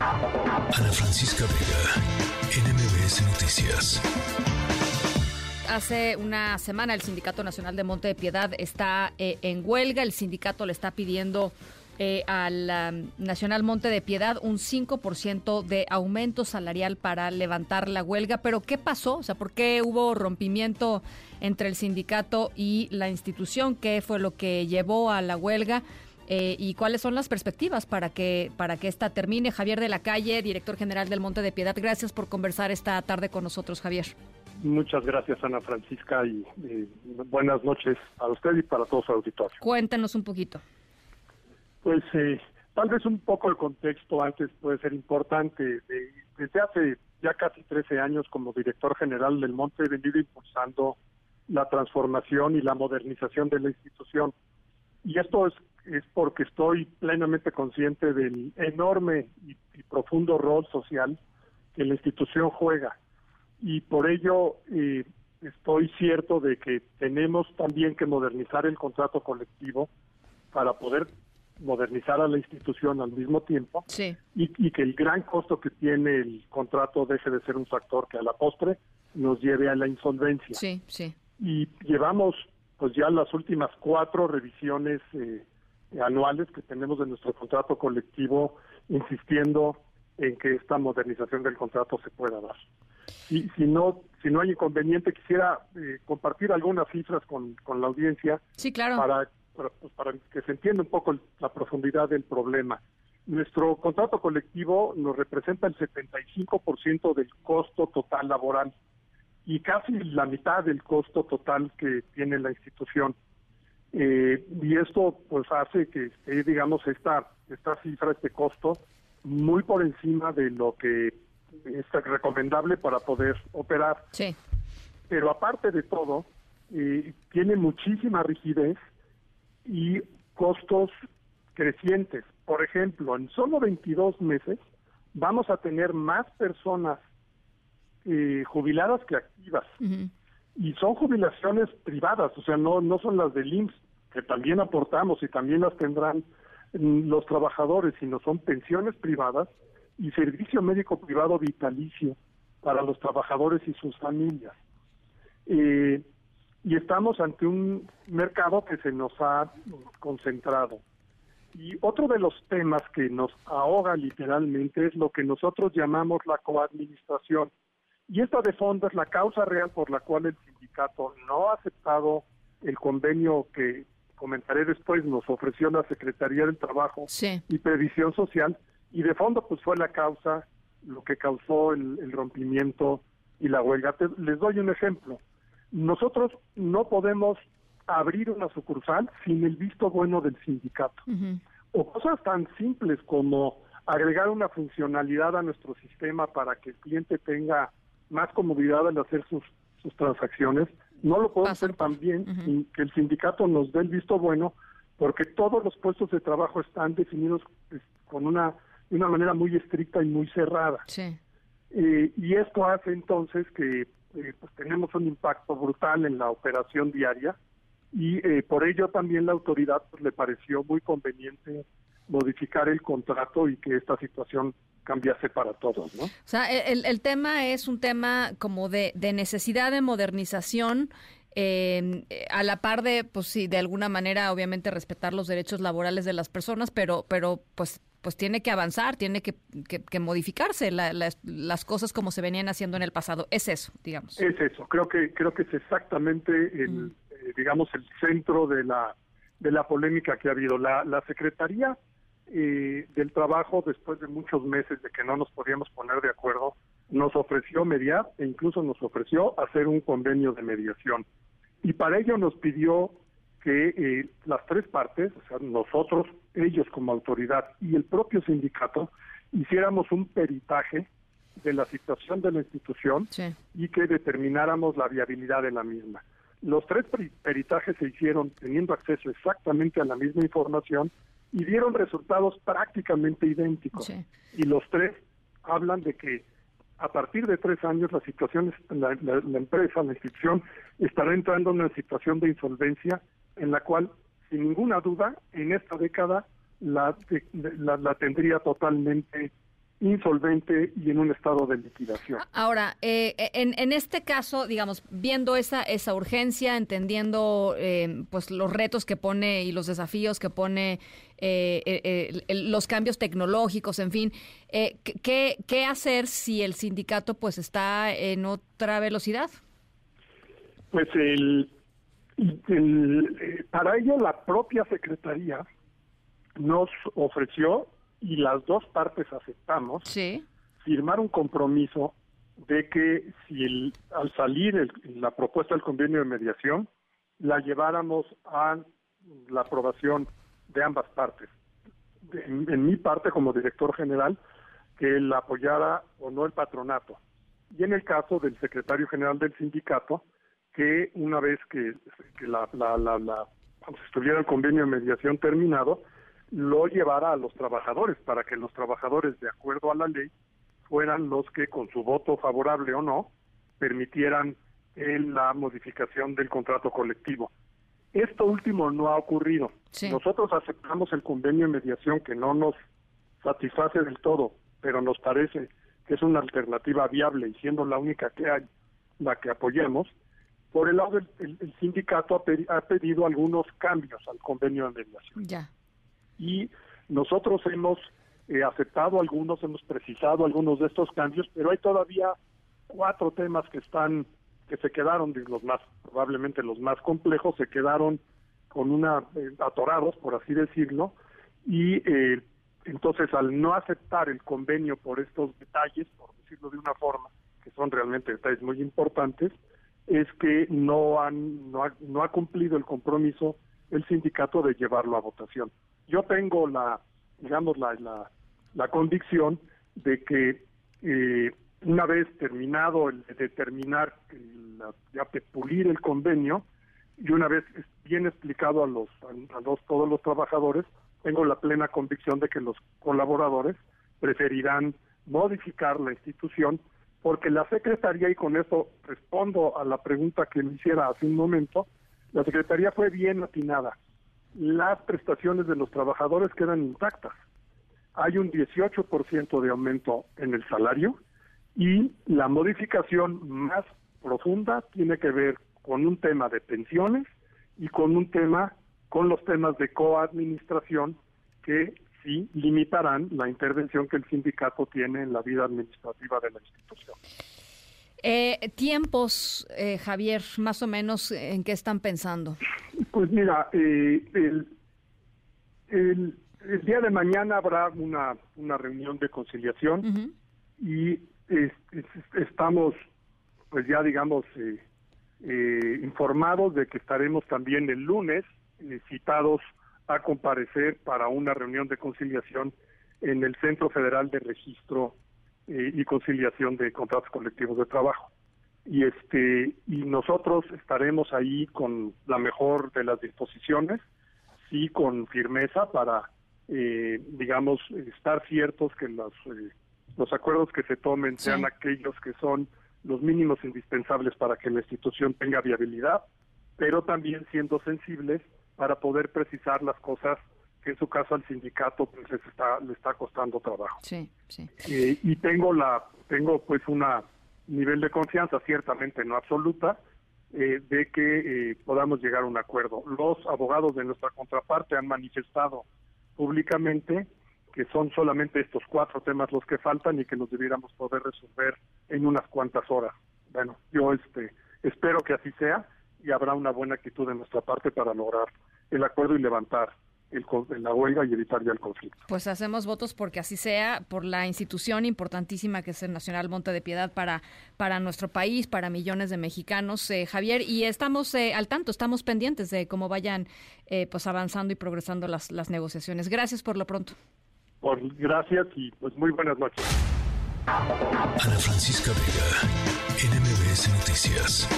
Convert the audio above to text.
Ana Francisca Vega, NMBS Noticias. Hace una semana el Sindicato Nacional de Monte de Piedad está eh, en huelga. El sindicato le está pidiendo eh, al um, Nacional Monte de Piedad un 5% de aumento salarial para levantar la huelga. Pero ¿qué pasó? O sea, ¿por qué hubo rompimiento entre el sindicato y la institución? ¿Qué fue lo que llevó a la huelga? Eh, y cuáles son las perspectivas para que para que esta termine. Javier de la Calle, director general del Monte de Piedad, gracias por conversar esta tarde con nosotros, Javier. Muchas gracias, Ana Francisca, y buenas noches a usted y para todos los auditores. Cuéntenos un poquito. Pues eh, tal vez un poco el contexto antes puede ser importante. desde hace ya casi 13 años como director general del Monte he venido impulsando la transformación y la modernización de la institución. Y esto es es porque estoy plenamente consciente del enorme y, profundo rol social que la institución juega. Y por ello eh, estoy cierto de que tenemos también que modernizar el contrato colectivo para poder modernizar a la institución al mismo tiempo sí. y, y, que el gran costo que tiene el contrato deje de ser un factor que a la postre nos lleve a la insolvencia. Sí, sí. Y llevamos pues ya las últimas cuatro revisiones eh, anuales que tenemos de nuestro contrato colectivo, insistiendo en que esta modernización del contrato se pueda dar. Y si no, si no hay inconveniente, quisiera eh, compartir algunas cifras con, con la audiencia. Sí, claro. Para, para, pues, para que se entienda un poco la profundidad del problema. Nuestro contrato colectivo nos representa el 75% del costo total laboral y casi la mitad del costo total que tiene la institución. Eh, y esto pues hace que esté, digamos, esta, esta cifra, este costo, muy por encima de lo que es recomendable para poder operar. Sí. Pero aparte de todo, eh, tiene muchísima rigidez y costos crecientes. Por ejemplo, en solo 22 meses vamos a tener más personas eh, jubiladas que activas y son jubilaciones privadas, o sea, no, no son las del IMSS, que también aportamos y también las tendrán mm, los trabajadores, sino son pensiones privadas y servicio médico privado vitalicio para los trabajadores y sus familias. Eh, y estamos ante un mercado que se nos ha concentrado. Y otro de los temas que nos ahoga literalmente es lo que nosotros llamamos la coadministración. Y esta de fondo es la causa real por la cual el sindicato no ha aceptado el convenio que comentaré después nos ofreció la Secretaría del Trabajo y Previsión Social y de fondo pues fue la causa lo que causó el, rompimiento y la huelga. les doy un ejemplo. Nosotros no podemos abrir una sucursal sin el visto bueno del sindicato. O cosas tan simples como agregar una funcionalidad a nuestro sistema para que el cliente tenga más comodidad al hacer sus, sus transacciones, no lo podemos hacer también sin que el sindicato nos dé el visto bueno, porque todos los puestos de trabajo están definidos con una, una manera muy estricta y muy cerrada. Eh, y esto hace entonces que eh, pues tenemos un impacto brutal en la operación diaria y eh, por ello también la autoridad pues, le pareció muy conveniente modificar el contrato y que esta situación cambiase para todos, ¿no? O sea, el, el tema es un tema como de, de necesidad de modernización, eh, a la par de, pues sí, de alguna manera, obviamente respetar los derechos laborales de las personas, pero, pero pues, pues tiene que avanzar, tiene que, que, modificarse las cosas como se venían haciendo en el pasado. Es eso, digamos. Es eso. Creo que creo que es exactamente el, eh, digamos, el centro de la de la polémica que ha habido. La, la secretaría eh, del trabajo, después de muchos meses de que no nos podíamos poner de acuerdo, nos ofreció mediar e incluso nos ofreció hacer un convenio de mediación. Y para ello nos pidió que eh, las tres partes, o sea, nosotros, ellos como autoridad y el propio sindicato, hiciéramos un peritaje de la situación de la institución y que determináramos la viabilidad de la misma. Los tres peritajes se hicieron teniendo acceso exactamente a la misma información y dieron resultados prácticamente idénticos. Y los tres hablan de que a partir de tres años la situación, la, la, empresa, la institución, estará entrando en una situación de insolvencia en la cual, sin ninguna duda, en esta década la, la, tendría totalmente insolvente y en un estado de liquidación. Ahora, eh, en, en, este caso, digamos, viendo esa, esa urgencia, entendiendo eh, pues los retos que pone y los desafíos que pone eh, los cambios tecnológicos, en fin, ¿qué, ¿qué hacer si el sindicato pues está en otra velocidad? Pues el, el para ello la propia Secretaría nos ofreció y las dos partes aceptamos firmar un compromiso de que si el, al salir la propuesta del convenio de mediación la lleváramos a la aprobación de ambas partes. en, mi parte como director general, que la apoyara o no el patronato. Y en el caso del secretario general del sindicato, que una vez que, la, la, la, la, estuviera el convenio de mediación terminado, lo llevara a los trabajadores para que los trabajadores, de acuerdo a la ley, fueran los que, con su voto favorable o no, permitieran la modificación del contrato colectivo. Esto último no ha ocurrido. Nosotros aceptamos el convenio de mediación que no nos satisface del todo, pero nos parece que es una alternativa viable y siendo la única que hay, la que apoyemos. Por el lado del el, sindicato ha, ha, pedido algunos cambios al convenio de mediación. Ya y nosotros hemos eh, aceptado algunos, hemos precisado algunos de estos cambios, pero hay todavía cuatro temas que están que se quedaron los más probablemente los más complejos se quedaron con una eh, atorados por así decirlo y eh, entonces al no aceptar el convenio por estos detalles por decirlo de una forma que son realmente detalles muy importantes es que no han no ha, no ha cumplido el compromiso el sindicato de llevarlo a votación. Yo tengo la, digamos, la, la, convicción de que eh, una vez terminado el de determinar, ya de pulir el convenio, y una vez bien explicado a los, a todos los trabajadores, tengo la plena convicción de que los colaboradores preferirán modificar la institución porque la Secretaría, y con esto respondo a la pregunta que me hiciera hace un momento, la Secretaría fue bien atinada las prestaciones de los trabajadores quedan intactas. Hay un 18% de aumento en el salario y la modificación más profunda tiene que ver con un tema de pensiones y con un tema con los temas de coadministración que sí limitarán la intervención que el sindicato tiene en la vida administrativa de la institución. Eh, tiempos, eh, Javier, más o menos, ¿en qué están pensando? Pues mira, eh, el, el, día de mañana habrá una, una reunión de conciliación y estamos, pues ya digamos, eh, eh, informados de que estaremos también el lunes citados a comparecer para una reunión de conciliación en el Centro Federal de Registro eh, y conciliación de contratos colectivos de trabajo. Y este y nosotros estaremos ahí con la mejor de las disposiciones, sí con firmeza para eh, digamos estar ciertos que los eh, los acuerdos que se tomen sean aquellos que son los mínimos indispensables para que la institución tenga viabilidad, pero también siendo sensibles para poder precisar las cosas que en su caso al sindicato pues les está le está costando trabajo. Sí, sí. Eh, y tengo la tengo pues una nivel de confianza ciertamente no absoluta eh, de que eh, podamos llegar a un acuerdo. Los abogados de nuestra contraparte han manifestado públicamente que son solamente estos cuatro temas los que faltan y que los debiéramos poder resolver en unas cuantas horas. Bueno, yo este espero que así sea y habrá una buena actitud de nuestra parte para lograr el acuerdo y levantar el, la huelga y evitar ya el conflicto. Pues hacemos votos porque así sea, por la institución importantísima que es el Nacional Monte de Piedad para, para nuestro país, para millones de mexicanos, eh, Javier, y estamos eh, al tanto, estamos pendientes de cómo vayan eh, pues avanzando y progresando las, las negociaciones. Gracias por lo pronto. Por, gracias y pues muy buenas noches. Ana Francisca Vega, NMBS Noticias.